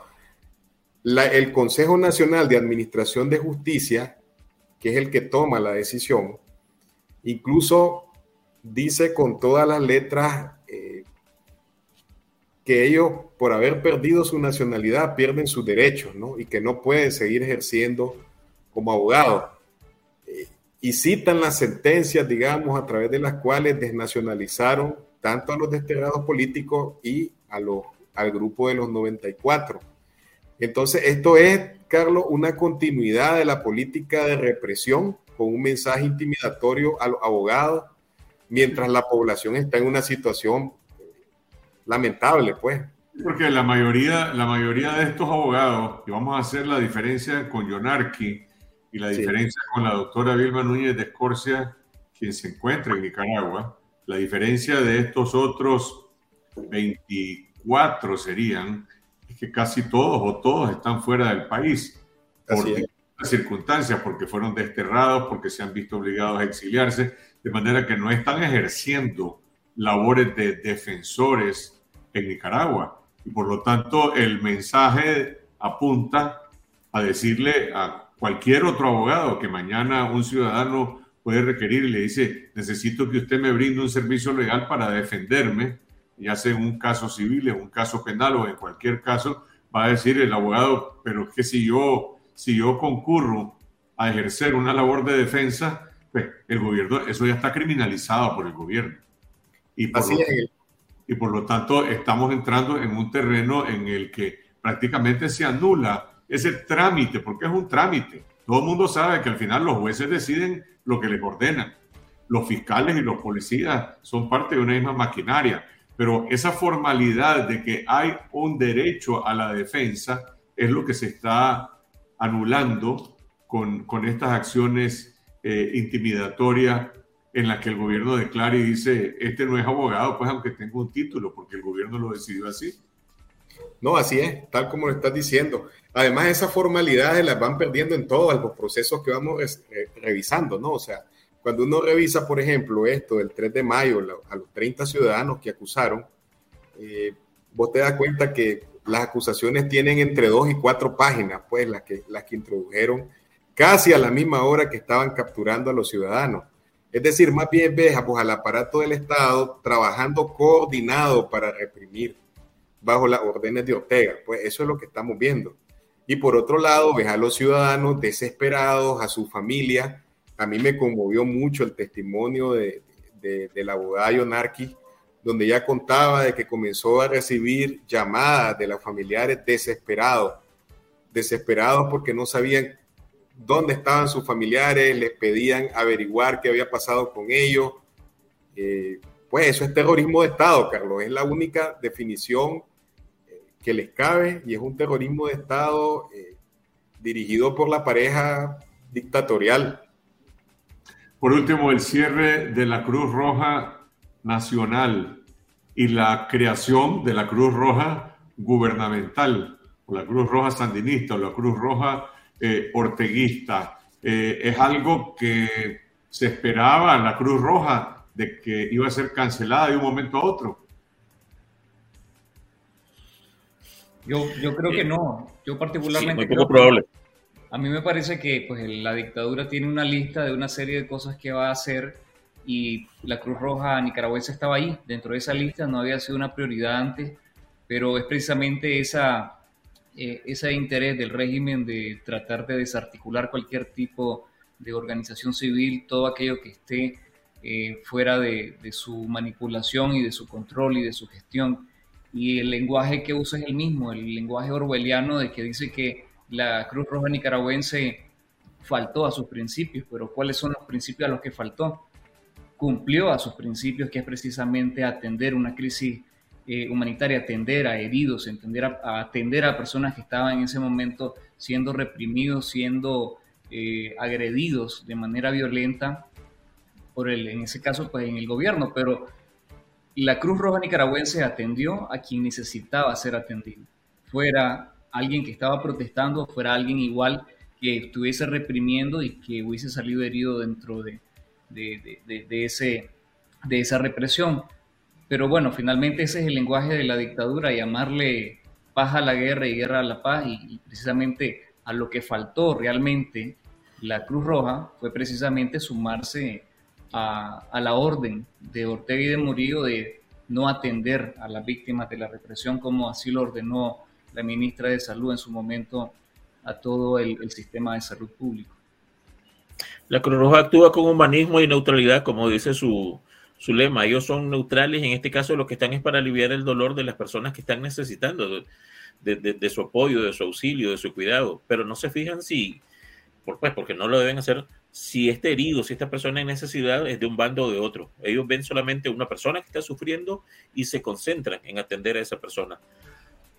el Consejo Nacional de Administración de Justicia, que es el que toma la decisión, incluso dice con todas las letras que ellos, por haber perdido su nacionalidad, pierden sus derechos, ¿no? Y que no pueden seguir ejerciendo como abogados. Eh, y citan las sentencias, digamos, a través de las cuales desnacionalizaron tanto a los desterrados políticos y a los, al grupo de los 94. Entonces, esto es, Carlos, una continuidad de la política de represión con un mensaje intimidatorio a los abogados, mientras la población está en una situación lamentable, pues. Porque la mayoría, la mayoría de estos abogados, y vamos a hacer la diferencia con Yonarqui y la diferencia con la doctora Vilma Núñez de Escorcia, quien se encuentra en Nicaragua, la diferencia de estos otros 24 serían que casi todos o todos están fuera del país por circunstancias, porque fueron desterrados, porque se han visto obligados a exiliarse, de manera que no están ejerciendo labores de defensores en Nicaragua. Y por lo tanto, el mensaje apunta a decirle a cualquier otro abogado que mañana un ciudadano puede requerir y le dice, necesito que usted me brinde un servicio legal para defenderme, ya sea en un caso civil, en un caso penal o en cualquier caso, va a decir el abogado, pero es que si yo, si yo concurro a ejercer una labor de defensa, pues el gobierno, eso ya está criminalizado por el gobierno. Y por, lo, y por lo tanto estamos entrando en un terreno en el que prácticamente se anula ese trámite, porque es un trámite. Todo el mundo sabe que al final los jueces deciden lo que les ordenan. Los fiscales y los policías son parte de una misma maquinaria pero esa formalidad de que hay un derecho a la defensa es lo que se está anulando con, con estas acciones eh, intimidatorias en las que el gobierno declara y dice, este no es abogado, pues aunque tenga un título, porque el gobierno lo decidió así. No, así es, tal como lo estás diciendo. Además, esas formalidades las van perdiendo en todos los procesos que vamos eh, revisando, ¿no? O sea, cuando uno revisa, por ejemplo, esto del 3 de mayo, a los 30 ciudadanos que acusaron, eh, vos te das cuenta que las acusaciones tienen entre dos y cuatro páginas, pues las que, las que introdujeron casi a la misma hora que estaban capturando a los ciudadanos. Es decir, más bien ves pues, al aparato del Estado trabajando coordinado para reprimir bajo las órdenes de Ortega. Pues eso es lo que estamos viendo. Y por otro lado, ves a los ciudadanos desesperados, a su familia, a mí me conmovió mucho el testimonio de, del abogado Yonarqui, donde ya contaba de que comenzó a recibir llamadas de los familiares desesperados, desesperados porque no sabían dónde estaban sus familiares, les pedían averiguar qué había pasado con ellos. Eh, pues eso es terrorismo de Estado, Carlos, es la única definición eh, que les cabe y es un terrorismo de Estado eh, dirigido por la pareja dictatorial por último, el cierre de la Cruz Roja Nacional y la creación de la Cruz Roja Gubernamental, o la Cruz Roja Sandinista, o la Cruz Roja eh, Orteguista. Eh, es algo que se esperaba en la Cruz Roja de que iba a ser cancelada de un momento a otro. Yo, yo creo que no. Yo particularmente. muy poco probable. A mí me parece que pues, la dictadura tiene una lista de una serie de cosas que va a hacer y la Cruz Roja nicaragüense estaba ahí, dentro de esa lista, no había sido una prioridad antes, pero es precisamente esa, eh, ese interés del régimen de tratar de desarticular cualquier tipo de organización civil, todo aquello que esté eh, fuera de, de, su manipulación y de su control y de su gestión. Y el lenguaje que usa es el mismo, el lenguaje orwelliano de que dice que la Cruz Roja Nicaragüense faltó a sus principios, pero ¿cuáles son los principios a los que faltó? Cumplió a sus principios, que es precisamente atender una crisis eh, humanitaria, atender a heridos, entender a, atender a personas que estaban en ese momento siendo reprimidos, siendo eh, agredidos de manera violenta por el, en ese caso, pues en el gobierno, pero la Cruz Roja Nicaragüense atendió a quien necesitaba ser atendido, fuera alguien que estaba protestando fuera alguien igual que estuviese reprimiendo y que hubiese salido herido dentro de, de, ese, de esa represión. Pero bueno, finalmente ese es el lenguaje de la dictadura, llamarle paz a la guerra y guerra a la paz, y, precisamente a lo que faltó realmente la Cruz Roja fue precisamente sumarse a, a, la orden de Ortega y de Murillo de no atender a las víctimas de la represión como así lo ordenó la ministra de Salud en su momento a todo el, sistema de salud público. La Cruz Roja actúa con humanismo y neutralidad, como dice su, su lema. Ellos son neutrales, en este caso lo que están es para aliviar el dolor de las personas que están necesitando de, su apoyo, de su auxilio, de su cuidado, pero no se fijan si, pues, porque no lo deben hacer, si este herido, si esta persona en necesidad es de un bando o de otro. Ellos ven solamente una persona que está sufriendo y se concentran en atender a esa persona.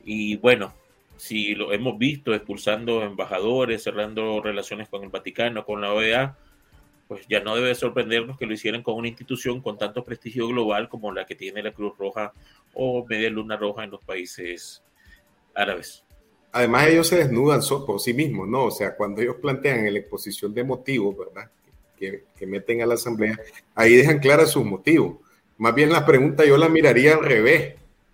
Y bueno, si lo hemos visto expulsando embajadores, cerrando relaciones con el Vaticano, con la OEA, pues ya no debe sorprendernos que lo hicieran con una institución con tanto prestigio global como la que tiene la Cruz Roja o Media Luna Roja en los países árabes. Además, ellos se desnudan por sí mismos, ¿no? O sea, cuando ellos plantean en la exposición de motivos, ¿verdad? Que, que meten a la asamblea, ahí dejan claras sus motivos. Más bien la pregunta yo la miraría al revés.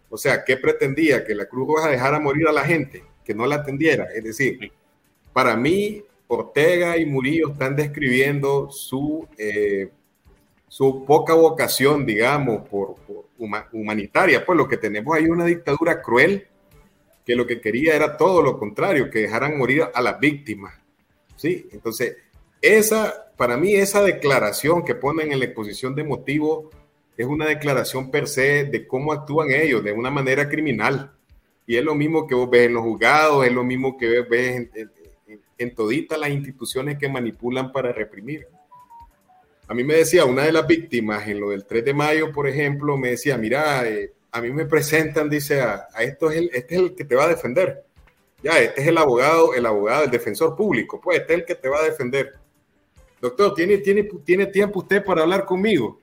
O sea, ¿qué pretendía? ¿Que la Cruz Roja dejara morir a la gente? ¿Que no la atendiera? Es decir, para mí, Ortega y Murillo están describiendo su, eh, su poca vocación, digamos, por, humanitaria. Pues lo que tenemos ahí es una dictadura cruel que lo que quería era todo lo contrario, que dejaran morir a las víctimas. ¿sí? Entonces, esa, para mí, esa declaración que ponen en la exposición de motivos es una declaración per se de cómo actúan ellos de una manera criminal. Y es lo mismo que vos ves en los juzgados, es lo mismo que ves en, toditas las instituciones que manipulan para reprimir. A mí me decía una de las víctimas en lo del 3 de mayo, por ejemplo, me decía, mira, eh, a mí me presentan, dice, a, esto es el, este es el que te va a defender. Ya, este es el abogado, el abogado, el defensor público, pues este es el que te va a defender. Doctor, ¿tiene, tiene, tiene tiempo usted para hablar conmigo?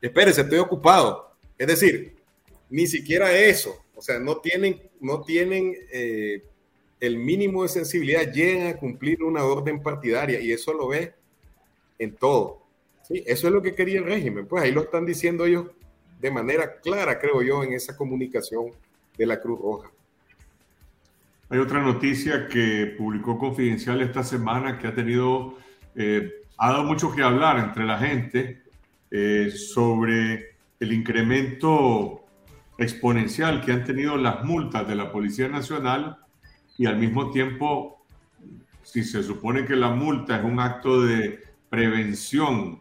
espérese, estoy ocupado. Es decir, ni siquiera eso, o sea, no tienen, no tienen eh, el mínimo de sensibilidad, llegan a cumplir una orden partidaria y eso lo ve en todo. ¿sí? Eso es lo que quería el régimen, pues ahí lo están diciendo ellos de manera clara, creo yo, en esa comunicación de la Cruz Roja. Hay otra noticia que publicó Confidencial esta semana que ha tenido, eh, ha dado mucho que hablar entre la gente eh, sobre el incremento exponencial que han tenido las multas de la Policía Nacional y al mismo tiempo, si se supone que la multa es un acto de prevención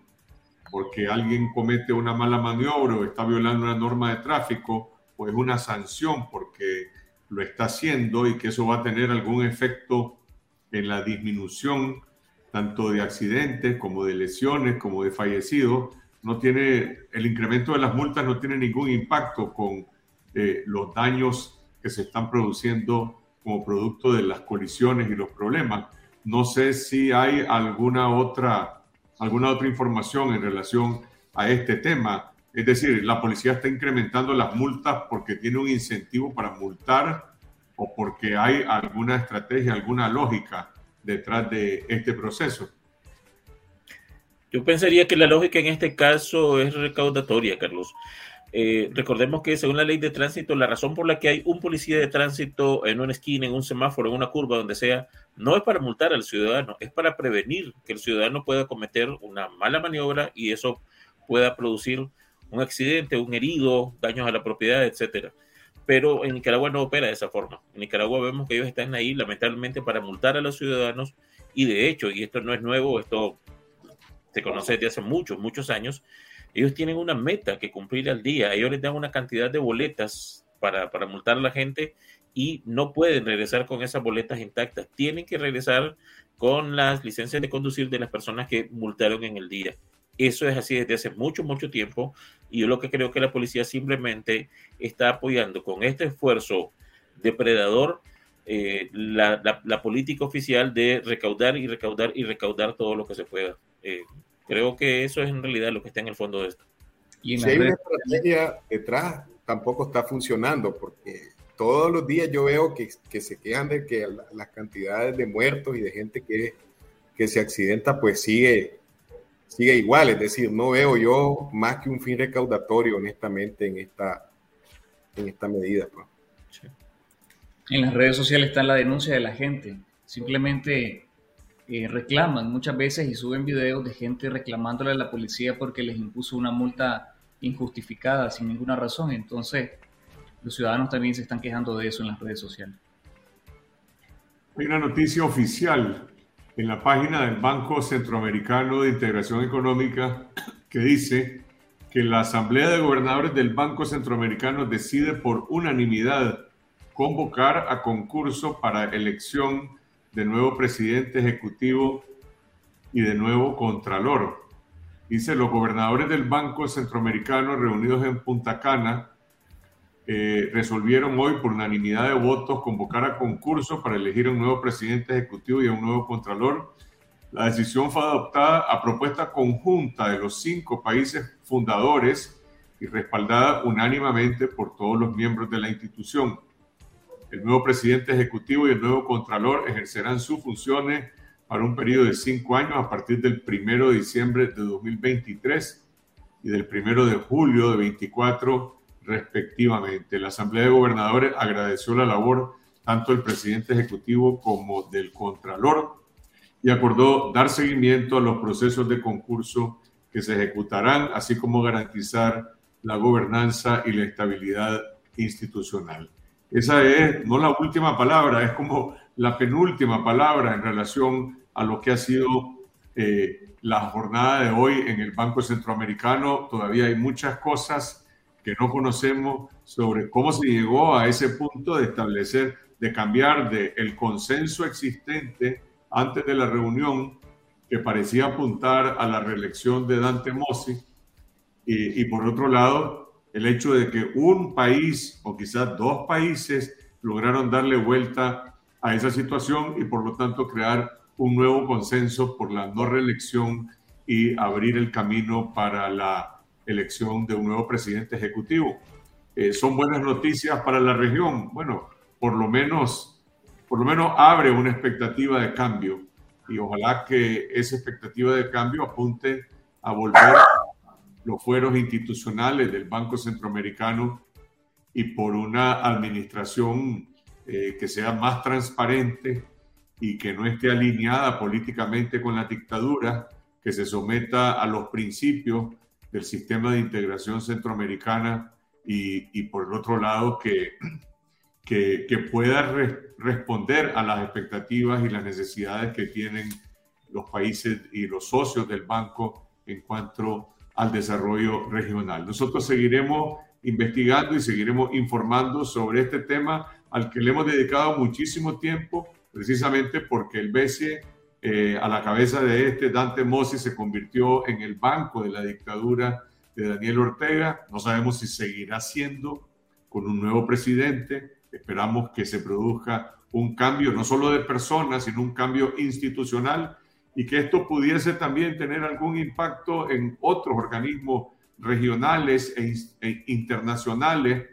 porque alguien comete una mala maniobra o está violando una norma de tráfico, pues es una sanción porque lo está haciendo y que eso va a tener algún efecto en la disminución tanto de accidentes como de lesiones como de fallecidos. No tiene, el incremento de las multas no tiene ningún impacto con eh, los daños que se están produciendo como producto de las colisiones y los problemas. No sé si hay alguna otra, alguna otra información en relación a este tema. Es decir, la policía está incrementando las multas porque tiene un incentivo para multar o porque hay alguna estrategia, alguna lógica detrás de este proceso. Yo pensaría que la lógica en este caso es recaudatoria, Carlos. Eh, recordemos que según la ley de tránsito, la razón por la que hay un policía de tránsito en una esquina, en un semáforo, en una curva, donde sea, no es para multar al ciudadano, es para prevenir que el ciudadano pueda cometer una mala maniobra y eso pueda producir un accidente, un herido, daños a la propiedad, etcétera. Pero en Nicaragua no opera de esa forma. En Nicaragua vemos que ellos están ahí lamentablemente para multar a los ciudadanos y de hecho, y esto no es nuevo, esto se conoce desde hace muchos, muchos años, ellos tienen una meta que cumplir al día. Ellos les dan una cantidad de boletas para, para multar a la gente y no pueden regresar con esas boletas intactas. Tienen que regresar con las licencias de conducir de las personas que multaron en el día. Eso es así desde hace mucho, mucho tiempo. Y yo lo que creo que la policía simplemente está apoyando con este esfuerzo depredador eh, la, la, política oficial de recaudar y recaudar y recaudar todo lo que se pueda. Eh, creo que eso es en realidad lo que está en el fondo de esto. Y si hay una estrategia detrás, tampoco está funcionando, porque todos los días yo veo que, que se quejan de que las cantidades de muertos y de gente que, que se accidenta, pues sigue, sigue igual. Es decir, no veo yo más que un fin recaudatorio, honestamente, en esta, en esta medida. Pues. En las redes sociales está la denuncia de la gente. Simplemente eh, reclaman muchas veces y suben videos de gente reclamándole a la policía porque les impuso una multa injustificada, sin ninguna razón. Entonces, los ciudadanos también se están quejando de eso en las redes sociales. Hay una noticia oficial en la página del Banco Centroamericano de Integración Económica que dice que la Asamblea de Gobernadores del Banco Centroamericano decide por unanimidad convocar a concurso para elección de nuevo presidente ejecutivo y de nuevo contralor. Dice, los gobernadores del Banco Centroamericano reunidos en Punta Cana eh, resolvieron hoy por unanimidad de votos convocar a concurso para elegir un nuevo presidente ejecutivo y un nuevo contralor. La decisión fue adoptada a propuesta conjunta de los cinco países fundadores y respaldada unánimemente por todos los miembros de la institución. El nuevo presidente ejecutivo y el nuevo contralor ejercerán sus funciones para un periodo de cinco años a partir del primero de diciembre de 2023 y del primero de julio de 24 respectivamente. La Asamblea de Gobernadores agradeció la labor tanto del presidente ejecutivo como del contralor y acordó dar seguimiento a los procesos de concurso que se ejecutarán, así como garantizar la gobernanza y la estabilidad institucional. Esa es no la última palabra, es como la penúltima palabra en relación a lo que ha sido eh, la jornada de hoy en el Banco Centroamericano. Todavía hay muchas cosas que no conocemos sobre cómo se llegó a ese punto de establecer, de cambiar de el consenso existente antes de la reunión que parecía apuntar a la reelección de Dante Mossi y, y por otro lado el hecho de que un país o quizás dos países lograron darle vuelta a esa situación y por lo tanto crear un nuevo consenso por la no reelección y abrir el camino para la elección de un nuevo presidente ejecutivo. Eh, son buenas noticias para la región. Bueno, por lo menos, por lo menos abre una expectativa de cambio y ojalá que esa expectativa de cambio apunte a volver los fueros institucionales del Banco Centroamericano y por una administración eh, que sea más transparente y que no esté alineada políticamente con la dictadura, que se someta a los principios del sistema de integración centroamericana y, por el otro lado que, que, pueda responder a las expectativas y las necesidades que tienen los países y los socios del banco en cuanto al desarrollo regional. Nosotros seguiremos investigando y seguiremos informando sobre este tema al que le hemos dedicado muchísimo tiempo, precisamente porque el BCE eh, a la cabeza de este, Dante Mossi se convirtió en el banco de la dictadura de Daniel Ortega. No sabemos si seguirá siendo con un nuevo presidente. Esperamos que se produzca un cambio no solo de personas, sino un cambio institucional y que esto pudiese también tener algún impacto en otros organismos regionales e, e internacionales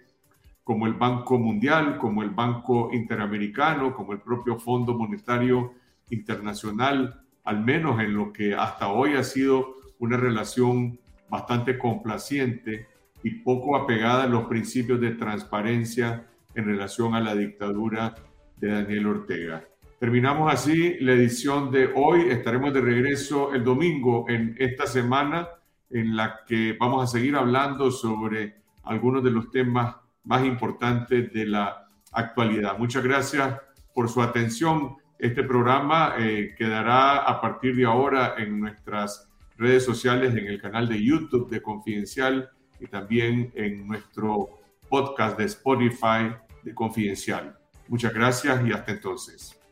como el Banco Mundial, como el Banco Interamericano, como el propio Fondo Monetario internacional, al menos en lo que hasta hoy ha sido una relación bastante complaciente y poco apegada a los principios de transparencia en relación a la dictadura de Daniel Ortega. Terminamos así la edición de hoy. Estaremos de regreso el domingo en esta semana en la que vamos a seguir hablando sobre algunos de los temas más importantes de la actualidad. Muchas gracias por su atención. Este programa eh, quedará a partir de ahora en nuestras redes sociales, en el canal de YouTube de Confidencial y también en nuestro podcast de Spotify de Confidencial. Muchas gracias y hasta entonces.